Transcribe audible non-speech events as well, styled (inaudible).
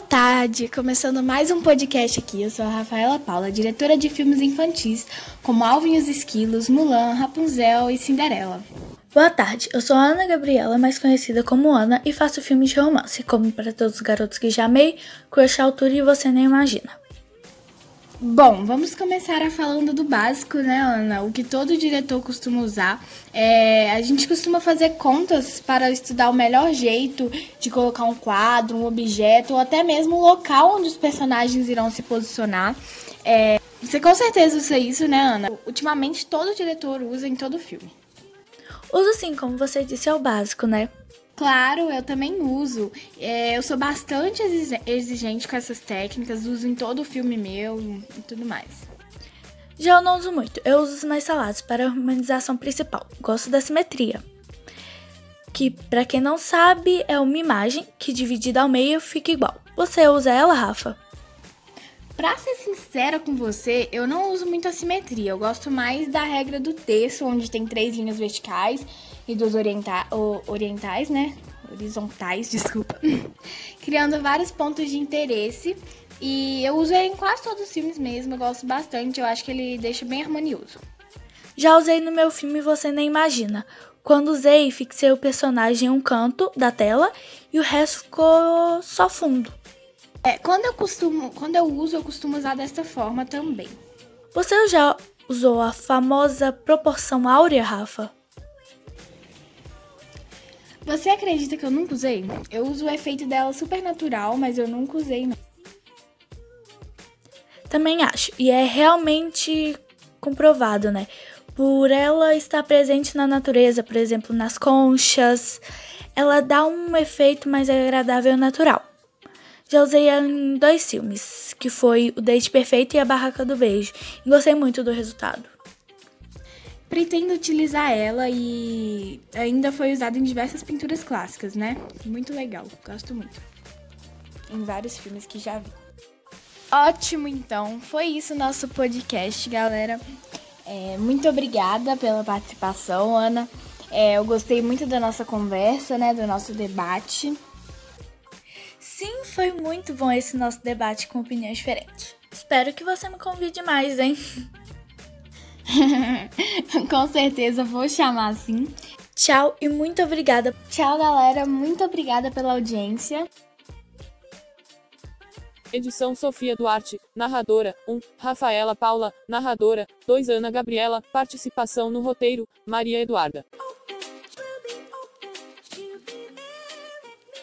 tarde! Começando mais um podcast aqui. Eu sou a Rafaela Paula, diretora de filmes infantis como Alvin e os Esquilos, Mulan, Rapunzel e Cinderela. Boa tarde, eu sou a Ana Gabriela, mais conhecida como Ana, e faço filmes de romance, como Para Todos os Garotos que Já Amei, Crush Altura e Você Nem Imagina. Bom, vamos começar a falando do básico, né, Ana? O que todo diretor costuma usar. É, a gente costuma fazer contas para estudar o melhor jeito de colocar um quadro, um objeto, ou até mesmo o local onde os personagens irão se posicionar. É, você com certeza usa isso, né, Ana? Ultimamente todo diretor usa em todo filme. Uso sim, como você disse, é o básico, né? Claro, eu também uso. É, eu sou bastante exigente com essas técnicas, uso em todo o filme meu e tudo mais. Já eu não uso muito, eu uso os mais salados para a harmonização principal. Gosto da simetria. Que, para quem não sabe, é uma imagem que dividida ao meio fica igual. Você usa ela, Rafa? Pra ser sincera com você, eu não uso muito a simetria. Eu gosto mais da regra do texto, onde tem três linhas verticais e duas orienta orientais, né? Horizontais, (laughs) desculpa. Criando vários pontos de interesse. E eu uso ele em quase todos os filmes mesmo. Eu gosto bastante. Eu acho que ele deixa bem harmonioso. Já usei no meu filme Você Nem Imagina. Quando usei, fixei o personagem em um canto da tela e o resto ficou só fundo. É, quando eu costumo, quando eu uso, eu costumo usar desta forma também. Você já usou a famosa proporção áurea, Rafa? Você acredita que eu nunca usei? Eu uso o efeito dela super natural, mas eu nunca usei não. Também acho, e é realmente comprovado, né? Por ela estar presente na natureza, por exemplo, nas conchas, ela dá um efeito mais agradável e natural. Já usei ela em dois filmes, que foi O Date Perfeito e A Barraca do Beijo, e gostei muito do resultado. Pretendo utilizar ela e ainda foi usada em diversas pinturas clássicas, né? Muito legal, gosto muito. Em vários filmes que já vi. Ótimo, então. Foi isso nosso podcast, galera. É, muito obrigada pela participação, Ana. É, eu gostei muito da nossa conversa, né? Do nosso debate. Sim, foi muito bom esse nosso debate com opiniões diferentes. Espero que você me convide mais, hein? (laughs) com certeza vou chamar assim. Tchau e muito obrigada. Tchau, galera. Muito obrigada pela audiência. Edição Sofia Duarte, narradora 1, Rafaela Paula, narradora 2, Ana Gabriela, participação no roteiro, Maria Eduarda.